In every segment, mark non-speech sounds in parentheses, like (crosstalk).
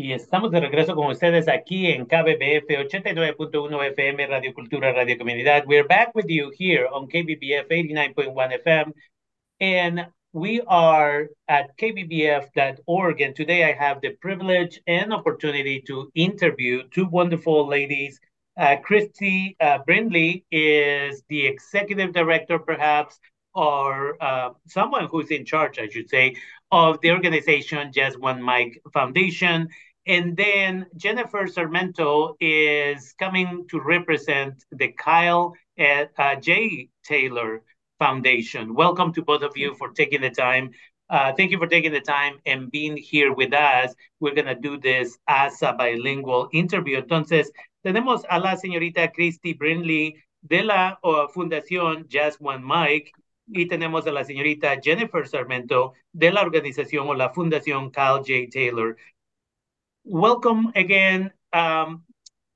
Y estamos de regreso con ustedes aquí en KBBF 89.1 FM, Radio Cultura, Radio Comunidad. We're back with you here on KBBF 89.1 FM. And we are at kbbf.org. And today I have the privilege and opportunity to interview two wonderful ladies. Uh, Kristy uh, Brindley is the executive director, perhaps, or uh, someone who's in charge, I should say, of the organization Just One Mike Foundation. And then Jennifer Sarmento is coming to represent the Kyle at, uh, J. Taylor Foundation. Welcome to both of you for taking the time. Uh, thank you for taking the time and being here with us. We're going to do this as a bilingual interview. Entonces, tenemos a la señorita Kristy Brindley de la uh, Fundación Just One Mike y tenemos a la señorita Jennifer Sarmento de la organización o la Fundación Kyle J. Taylor welcome again. Um,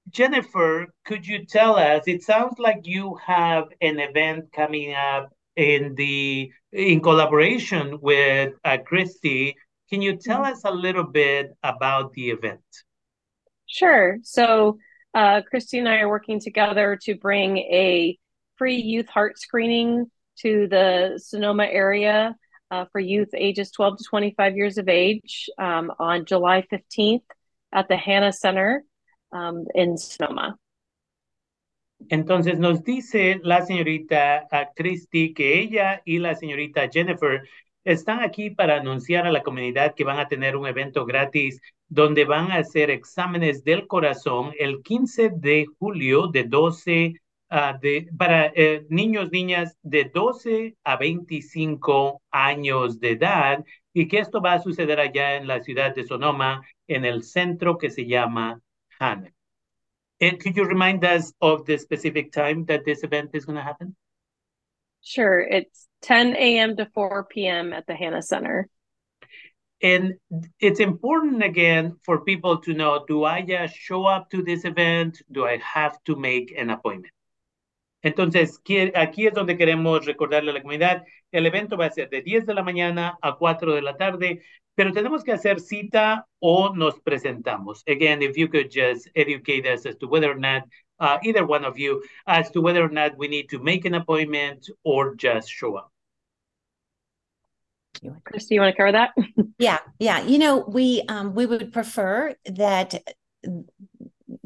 Jennifer, could you tell us? It sounds like you have an event coming up in the in collaboration with uh, Kristy. Can you tell us a little bit about the event? Sure. So, uh, Kristy and I are working together to bring a free youth heart screening to the Sonoma area uh, for youth ages 12 to 25 years of age um, on July 15th at the Hannah Center um, in Sonoma. Entonces nos dice la señorita Christy que ella y la señorita Jennifer están aquí para anunciar a la comunidad que van a tener un evento gratis donde van a hacer exámenes del corazón el 15 de julio de 12 uh, de, para eh, niños, niñas de 12 a 25 años de edad y que esto va a suceder allá en la ciudad de Sonoma, en el centro que se llama Hanna. Eh, and could you remind us of the specific time that this event is going to happen? Sure. It's 10 a.m. to 4 p.m. at the Hanna Center. And it's important again for people to know do I just show up to this event? Do I have to make an appointment? Entonces, aquí es donde queremos recordarle a la comunidad, el evento va a ser de 10 de la mañana a 4 de la tarde, pero tenemos que hacer cita o nos presentamos. Again, if you could just educate us as to whether or not, uh, either one of you, as to whether or not we need to make an appointment or just show up. Kristy, you want to cover that? yeah, yeah. You know, we um, we would prefer that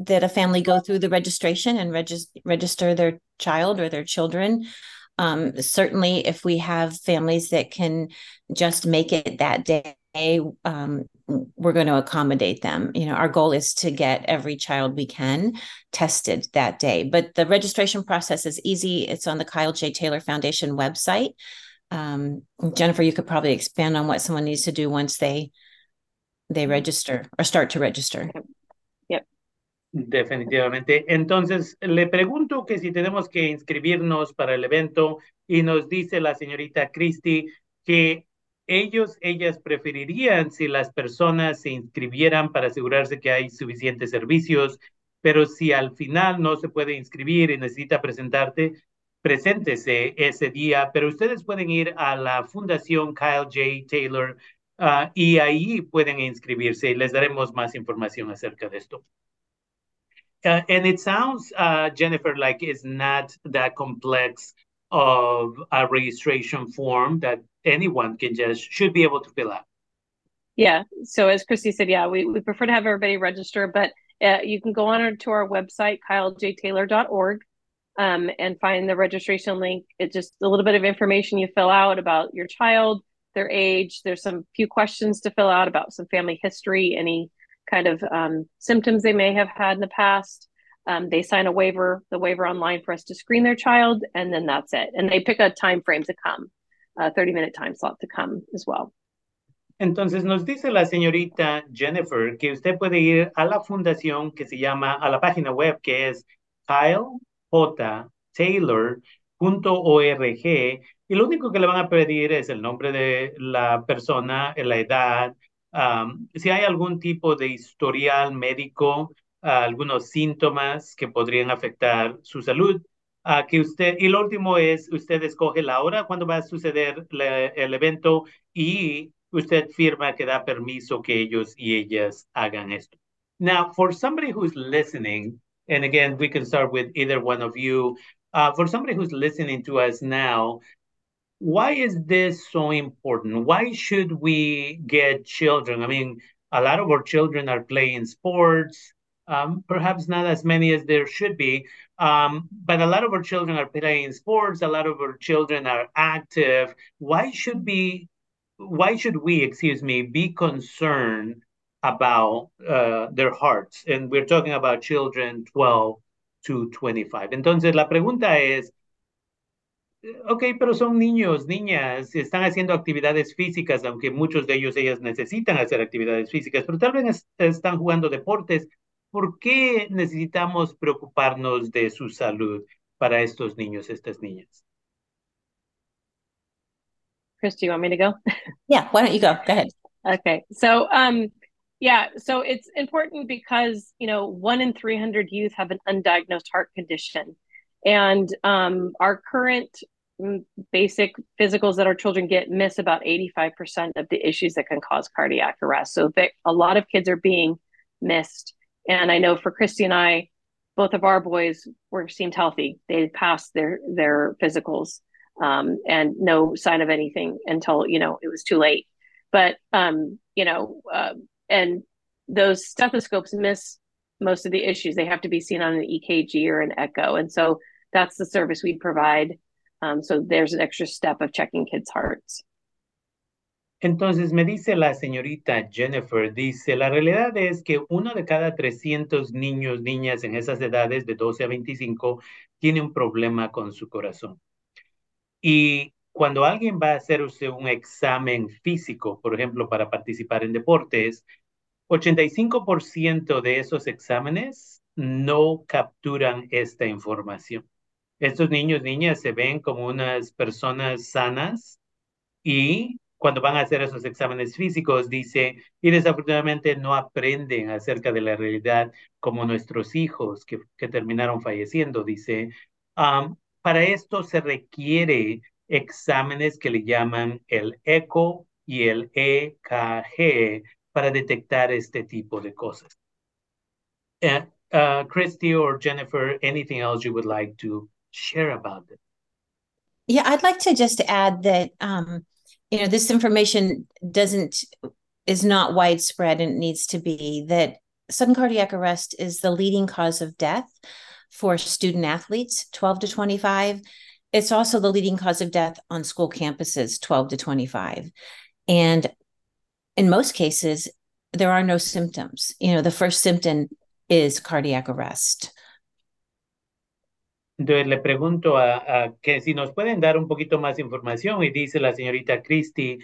that a family go through the registration and regis- register their child or their children. Um, certainly, if we have families that can just make it that day, um, we're going to accommodate them. You know, our goal is to get every child we can tested that day. But the registration process is easy. It's on the Kyle J. Taylor Foundation website. Um, Jennifer, you could probably expand on what someone needs to do once they they register or start to register. Definitivamente. Entonces, le pregunto que si tenemos que inscribirnos para el evento y nos dice la señorita Christy que ellos, ellas preferirían si las personas se inscribieran para asegurarse que hay suficientes servicios, pero si al final no se puede inscribir y necesita presentarte, preséntese ese día, pero ustedes pueden ir a la Fundación Kyle J. Taylor ah, y ahí pueden inscribirse y les daremos más información acerca de esto. Uh, and it sounds, uh, Jennifer, like it's not that complex of a registration form that anyone can just should be able to fill out. Yeah. So as Kristy said, yeah, we, we prefer to have everybody register, but uh, you can go on to our website, kylejtaylor.org, um, and find the registration link. It's just a little bit of information you fill out about your child, their age. There's some few questions to fill out about some family history, any kind of um, symptoms they may have had in the past. Um, they sign a waiver, the waiver online for us to screen their child, and then that's it. And they pick a time frame to come, a 30 minute time slot to come as well. Entonces nos dice la señorita Jennifer que usted puede ir a la fundación que se llama, a la página web que es kylejtaylor.org y lo único que le van a pedir es el nombre de la persona, la edad, si hay algún tipo de historial médico, algunos síntomas que podrían afectar su salud, que usted, y lo último es, usted escoge la hora cuando va a suceder el evento y usted firma que da permiso que ellos y ellas hagan esto. Now, for somebody who's listening, and again, we can start with either one of you. Uh, for somebody who's listening to us now, why is this so important? Why should we get children? I mean, a lot of our children are playing sports, um, perhaps not as many as there should be, um, but a lot of our children are playing sports. A lot of our children are active. Why should be? Why should we, excuse me, be concerned about uh, their hearts? And we're talking about children 12 to 25. Entonces la pregunta es, ok, pero son niños, niñas, están haciendo actividades físicas, aunque muchos de ellos, ellas necesitan hacer actividades físicas, pero tal vez están jugando deportes. ¿Por qué necesitamos preocuparnos de su salud para estos niños, estas niñas? Chris, do you want me to go? Yeah, why don't you go? Go ahead. (laughs) Okay. So, um, yeah, so it's important because, you know, one in 300 youth have an undiagnosed heart condition. And um, our current basic physicals that our children get miss about 85% of the issues that can cause cardiac arrest. So they, a lot of kids are being missed. And I know for Kristy and I, both of our boys were seemed healthy. They passed their their physicals um, and no sign of anything until you know it was too late. But um, you know, uh, and those stethoscopes miss most of the issues. They have to be seen on an EKG or an echo, and so that's the service we provide. Um, so there's an extra step of checking kids' hearts. Entonces me dice la señorita Jennifer, dice, la realidad es que uno de cada 300 niños, niñas en esas edades de 12 a 25 tiene un problema con su corazón. Y cuando alguien va a hacerse un examen físico, por ejemplo, para participar en deportes, 85% de esos exámenes no capturan esta información. Estos niños, niñas se ven como unas personas sanas y cuando van a hacer esos exámenes físicos, dice, y desafortunadamente no aprenden acerca de la realidad como nuestros hijos que, que terminaron falleciendo, dice. para esto se requiere exámenes que le llaman el ECO y el EKG para detectar este tipo de cosas. Uh, uh, Christy or Jennifer, anything else you would like to share about it? Yeah, I'd like to just add that um, you know this information doesn't is not widespread and it needs to be that sudden cardiac arrest is the leading cause of death for student athletes 12 to 25 it's also the leading cause of death on school campuses 12 to 25 and in most cases there are no symptoms. You know the first symptom is cardiac arrest Entonces le pregunto a, que si nos pueden dar un poquito más información y dice la señorita Christie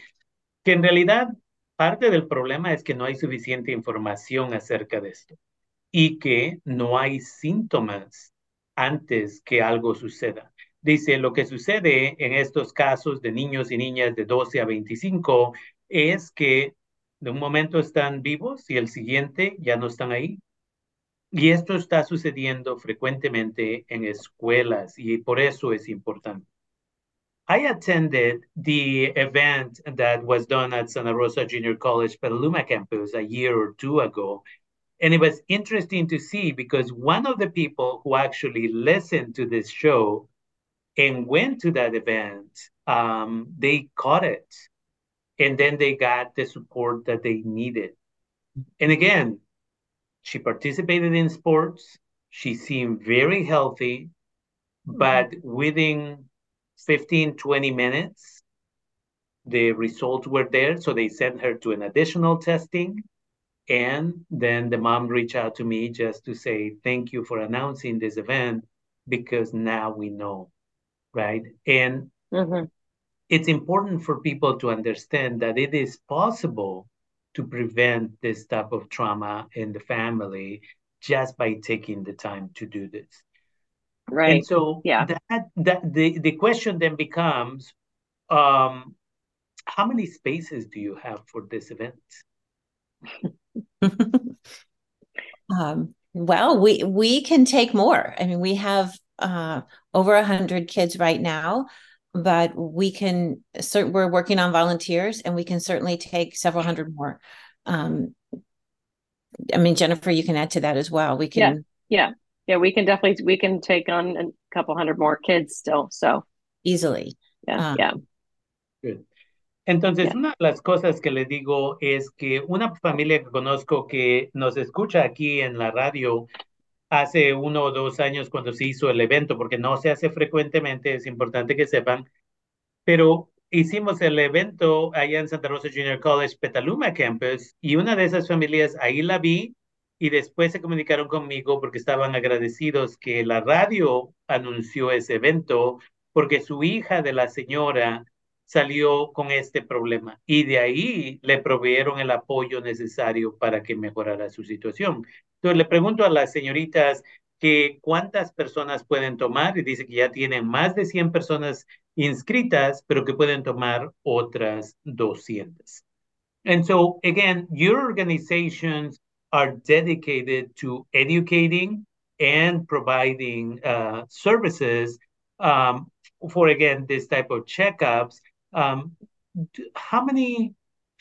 que en realidad parte del problema es que no hay suficiente información acerca de esto y que no hay síntomas antes que algo suceda. Dice, lo que sucede en estos casos de niños y niñas de 12 a 25 es que de un momento están vivos y el siguiente ya no están ahí y esto está sucediendo frecuentemente en escuelas y por eso es importante. I attended the event that was done at Santa Rosa Junior College Petaluma campus a year or two ago. And it was interesting to see because one of the people who actually listened to this show and went to that event, um, they caught it. And then they got the support that they needed. And again, she participated in sports. She seemed very healthy, but mm-hmm. within 15, 20 minutes, the results were there. So they sent her to an additional testing. And then the mom reached out to me just to say, thank you for announcing this event because now we know, right? And mm-hmm. it's important for people to understand that it is possible to prevent this type of trauma in the family just by taking the time to do this. Right. And so yeah. that, that the, the question then becomes um, how many spaces do you have for this event? (laughs) um, well, we we can take more. I mean, we have uh, over a hundred kids right now. But we can. Certain we're working on volunteers, and we can certainly take several hundred more. Um, I mean, Jennifer, you can add to that as well. We can. Yeah, yeah, yeah. We can definitely we can take on a couple hundred more kids still. So easily. Yeah, um, yeah. Good. Entonces, una de las cosas que le digo es que una familia que conozco que nos escucha aquí en la radio hace uno o dos años cuando se hizo el evento, porque no se hace frecuentemente, es importante que sepan, pero hicimos el evento allá en Santa Rosa Junior College, Petaluma Campus, y una de esas familias ahí la vi y después se comunicaron conmigo porque estaban agradecidos que la radio anunció ese evento porque su hija de la señora salió con este problema y de ahí le proveyeron el apoyo necesario para que mejorara su situación. Entonces le pregunto a las señoritas que cuántas personas pueden tomar y dice que ya tienen más de 100 personas inscritas, pero que pueden tomar otras 200. And so again, your organizations are dedicated to educating and providing uh, services um, for again this type of checkups um, how many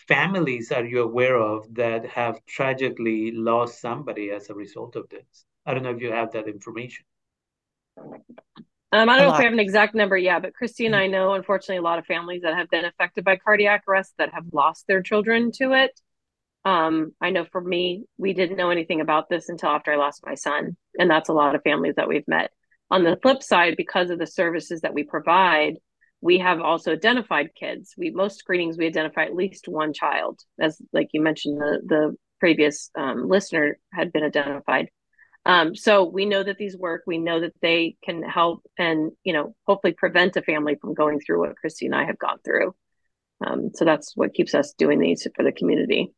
families are you aware of that have tragically lost somebody as a result of this? I don't know if you have that information. Um, I don't know if we have an exact number yet, but Kristy and mm-hmm. I know, unfortunately, a lot of families that have been affected by cardiac arrest that have lost their children to it. Um, I know for me, we didn't know anything about this until after I lost my son. And that's a lot of families that we've met. On the flip side, because of the services that we provide, we have also identified kids. We most screenings we identify at least one child, as like you mentioned, the the previous um, listener had been identified. Um, so we know that these work. We know that they can help and you know hopefully prevent a family from going through what Kristy and I have gone through. Um, so that's what keeps us doing these for the community.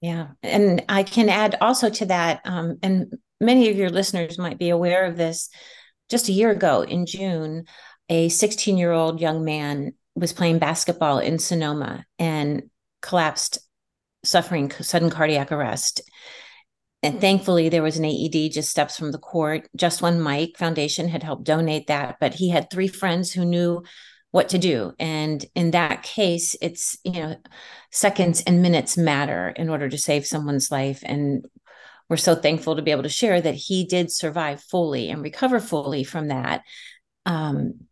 Yeah, and I can add also to that, um, and many of your listeners might be aware of this. Just a year ago in June, a 16 year old young man was playing basketball in Sonoma and collapsed, suffering sudden cardiac arrest. And thankfully, there was an AED just steps from the court. Just One Mike Foundation had helped donate that, but he had three friends who knew what to do. And in that case, it's, you know, seconds and minutes matter in order to save someone's life. And we're so thankful to be able to share that he did survive fully and recover fully from that. Um,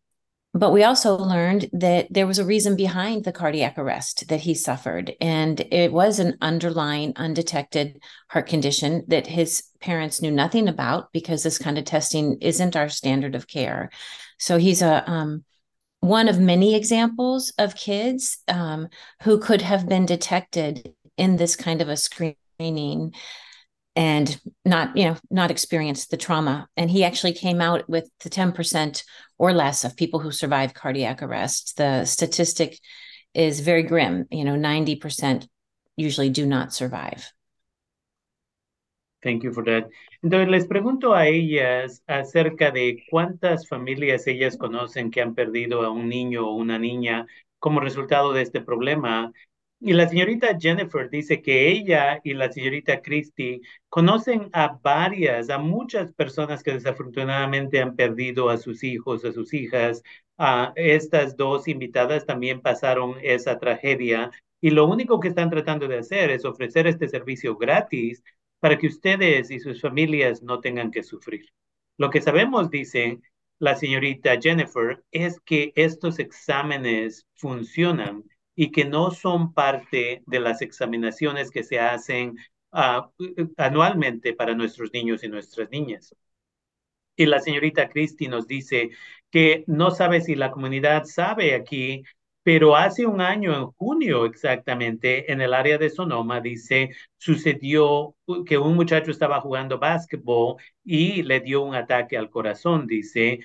but we also learned that there was a reason behind the cardiac arrest that he suffered. And it was an underlying undetected heart condition that his parents knew nothing about because this kind of testing isn't our standard of care. So he's a, um, one of many examples of kids um, who could have been detected in this kind of a screening and not you know not experience the trauma. And he actually came out with the 10% or less of people who survive cardiac arrest. The statistic is very grim you know 90% usually do not survive. Thank you for that. Entonces les pregunto a ellas acerca de cuántas familias ellas conocen que han perdido a un niño o una niña como resultado de este problema y la señorita Jennifer dice que ella y la señorita Christie conocen a varias, a muchas personas que desafortunadamente han perdido a sus hijos, a sus hijas. A estas dos invitadas también pasaron esa tragedia y lo único que están tratando de hacer es ofrecer este servicio gratis para que ustedes y sus familias no tengan que sufrir. Lo que sabemos, dice la señorita Jennifer, es que estos exámenes funcionan y que no son parte de las examinaciones que se hacen uh, anualmente para nuestros niños y nuestras niñas. Y la señorita Cristi nos dice que no sabe si la comunidad sabe aquí, pero hace un año, en junio exactamente, en el área de Sonoma, dice, sucedió que un muchacho estaba jugando básquetbol y le dio un ataque al corazón, dice,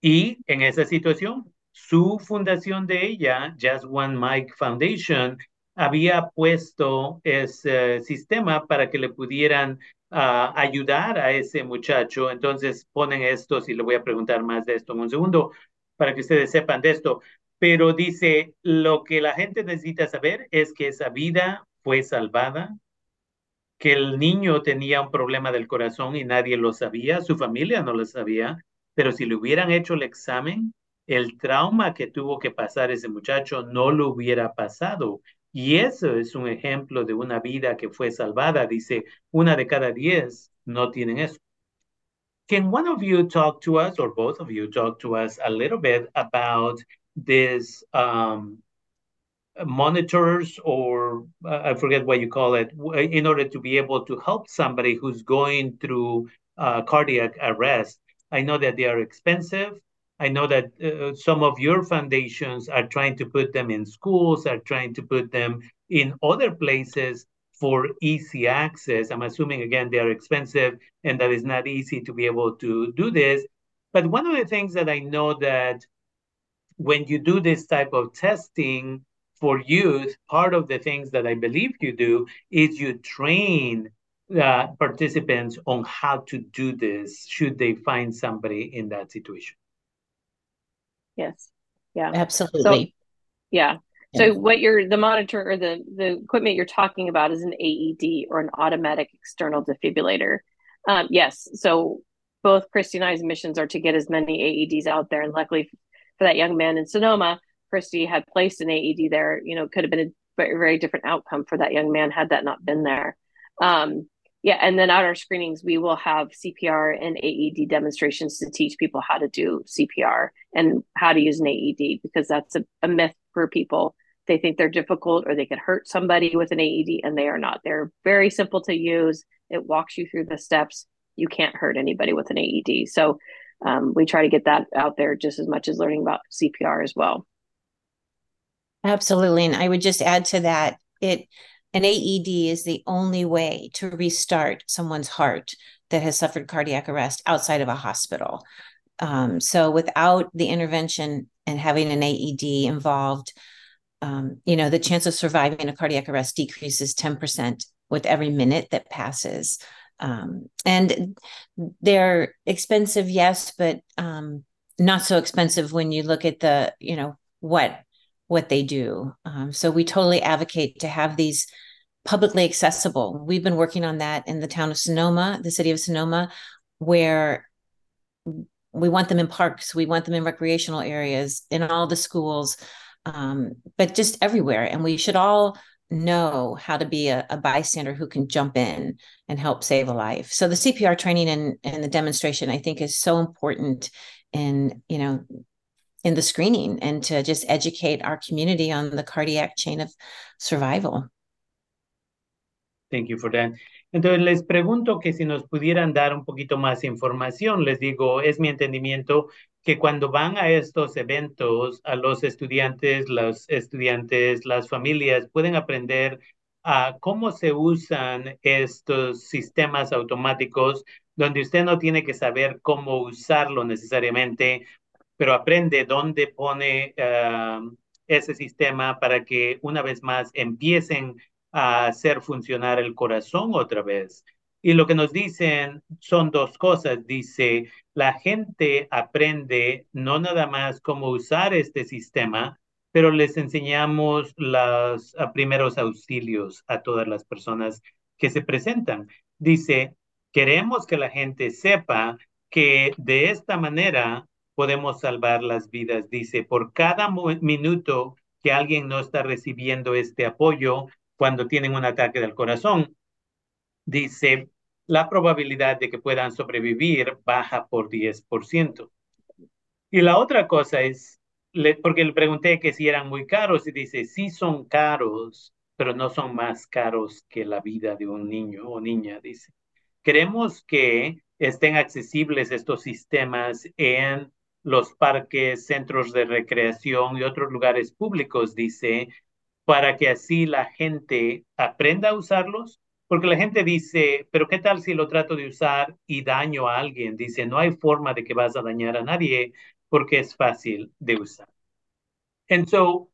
y en esa situación su fundación de ella, Just One Mike Foundation, había puesto ese sistema para que le pudieran ah, ayudar a ese muchacho. Entonces ponen esto, y le voy a preguntar más de esto en un segundo, para que ustedes sepan de esto. Pero dice, lo que la gente necesita saber es que esa vida fue salvada, que el niño tenía un problema del corazón y nadie lo sabía, su familia no lo sabía, pero si le hubieran hecho el examen, el trauma que tuvo que pasar ese muchacho no lo hubiera pasado. Y eso es un ejemplo de una vida que fue salvada. Dice, una de cada diez no tienen eso. Can one of you talk to us, or both of you talk to us a little bit about this um, monitors or uh, I forget what you call it, in order to be able to help somebody who's going through uh, cardiac arrest. I know that they are expensive. I know that uh, some of your foundations are trying to put them in schools, are trying to put them in other places for easy access. I'm assuming, again, they are expensive and that is not easy to be able to do this. But one of the things that I know that when you do this type of testing for youth, part of the things that I believe you do is you train uh, participants on how to do this should they find somebody in that situation. Yes. Yeah. Absolutely. So, yeah. So what you're the monitor or the the equipment you're talking about is an AED or an automatic external defibrillator. Um, yes. So both Kristy and I's missions are to get as many AEDs out there, and luckily for that young man in Sonoma, Kristy had placed an AED there. You know, could have been a very very different outcome for that young man had that not been there. Um, yeah, and then at our screenings, we will have CPR and AED demonstrations to teach people how to do CPR and how to use an AED because that's a, a myth for people. They think they're difficult or they could hurt somebody with an AED, and they are not. They're very simple to use. It walks you through the steps. You can't hurt anybody with an AED. So um, we try to get that out there just as much as learning about CPR as well. Absolutely. And I would just add to that it an AED is the only way to restart someone's heart that has suffered cardiac arrest outside of a hospital. Um, so without the intervention and having an AED involved, um, you know, the chance of surviving a cardiac arrest decreases 10% with every minute that passes. Um, and they're expensive, yes, but um, not so expensive when you look at the, you know, what what they do. Um, so we totally advocate to have these publicly accessible. We've been working on that in the town of Sonoma, the city of Sonoma, where we want them in parks, we want them in recreational areas, in all the schools, um, but just everywhere. And we should all know how to be a, a, bystander who can jump in and help save a life. So the CPR training and, and the demonstration, I think, is so important in you know in the screening and to just educate our community on the cardiac chain of survival. Thank you for that. Entonces les pregunto que si nos pudieran dar un poquito más información. Les digo, es mi entendimiento que cuando van a estos eventos, a los estudiantes, los estudiantes, las familias pueden aprender a cómo se usan estos sistemas automáticos donde usted no tiene que saber cómo usarlo necesariamente, pero aprende dónde pone uh, ese sistema para que una vez más empiecen a hacer funcionar el corazón otra vez. Y lo que nos dicen son dos cosas. Dice, la gente aprende no nada más cómo usar este sistema, pero les enseñamos los primeros auxilios a todas las personas que se presentan. Dice, queremos que la gente sepa que de esta manera podemos salvar las vidas. Dice, por cada minuto que alguien no está recibiendo este apoyo cuando tienen un ataque del corazón, dice, la probabilidad de que puedan sobrevivir baja por 10%. Y la otra cosa es, porque le pregunté que si eran muy caros y dice, sí son caros, pero no son más caros que la vida de un niño o niña, dice. Queremos que estén accesibles estos sistemas en los parques, centros de recreación y otros lugares públicos, dice, para que así la gente aprenda a usarlos, porque la gente dice, pero ¿qué tal si lo trato de usar y daño a alguien? Dice, no hay forma de que vas a dañar a nadie porque es fácil de usar. And so,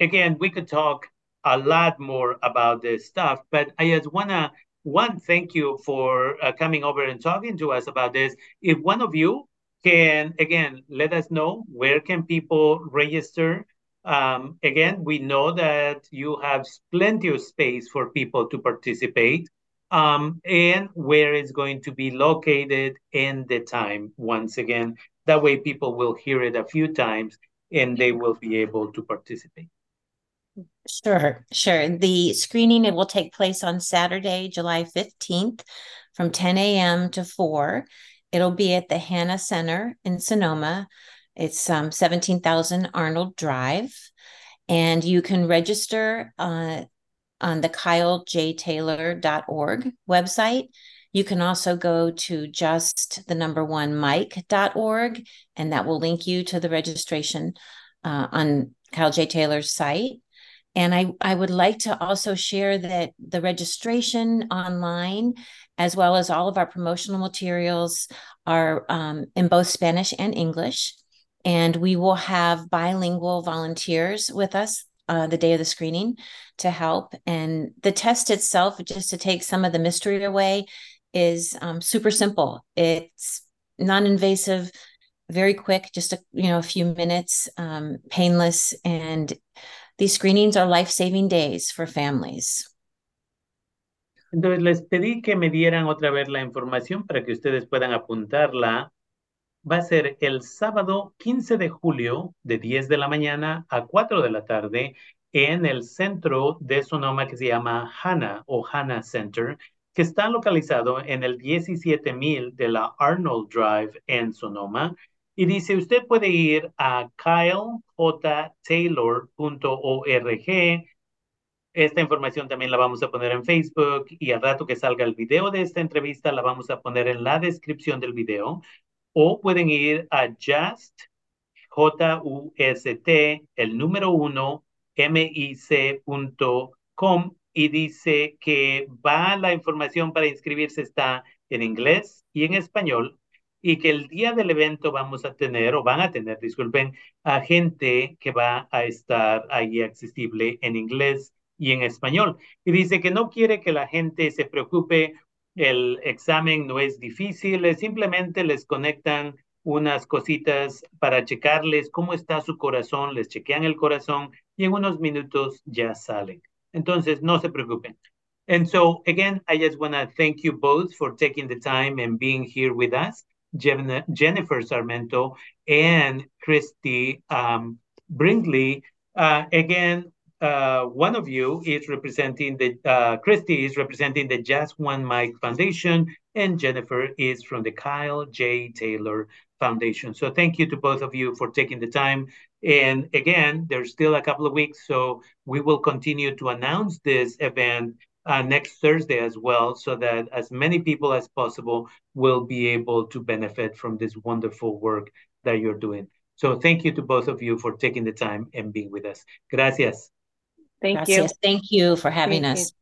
again, we could talk a lot more about this stuff, but I just want to, one, thank you for uh, coming over and talking to us about this. If one of you can again let us know where can people register um, again we know that you have plenty of space for people to participate um, and where it's going to be located and the time once again That way people will hear it a few times and they will be able to participate. Sure, sure. The screening it will take place on Saturday, July 15th from 10 a.m. to 4. It'll be at the Hanna Center in Sonoma. It's um, 17,000 Arnold Drive. And you can register uh, on the kylejtaylor.org website. You can also go to just the number one Mike.org, and that will link you to the registration uh, on Kyle J. Taylor's site. And I, I would like to also share that the registration online, as well as all of our promotional materials, are um, in both Spanish and English. And we will have bilingual volunteers with us uh, the day of the screening to help. And the test itself, just to take some of the mystery away, is um, super simple. It's non-invasive, very quick, just a you know a few minutes, um, painless, and these screenings are life-saving days for families. Entonces les pedí que me dieran otra vez la información para que ustedes puedan apuntarla. Va a ser el sábado 15 de julio de 10 de la mañana a 4 de la tarde en el centro de Sonoma que se llama Hannah o Hannah Center que está localizado en el 17000 de la Arnold Drive en Sonoma. Y dice, usted puede ir a kylejtaylor.org. Esta información también la vamos a poner en Facebook y al rato que salga el video de esta entrevista la vamos a poner en la descripción del video. O pueden ir a just, J-U-S-T, el número uno, mic.com y dice que va la información para inscribirse está en inglés y en español y que el día del evento vamos a tener o van a tener, disculpen, a gente que va a estar ahí accesible en inglés y en español. Y dice que no quiere que la gente se preocupe, el examen no es difícil, simplemente les conectan unas cositas para checarles cómo está su corazón, les chequean el corazón y en unos minutos ya salen. Entonces, no se preocupen. And so, again, I just want to thank you both for taking the time and being here with us, Jennifer Sarmento and Christy um, Brinkley. Uh, again, uh, one of you is representing the, uh, Kristy is representing the Just One Mike Foundation, and Jennifer is from the Kyle J. Taylor Foundation. So thank you to both of you for taking the time and again, there's still a couple of weeks, so we will continue to announce this event uh, next Thursday as well, so that as many people as possible will be able to benefit from this wonderful work that you're doing. So thank you to both of you for taking the time and being with us. Gracias. Thank Gracias. you. Thank you for having Thank us. you.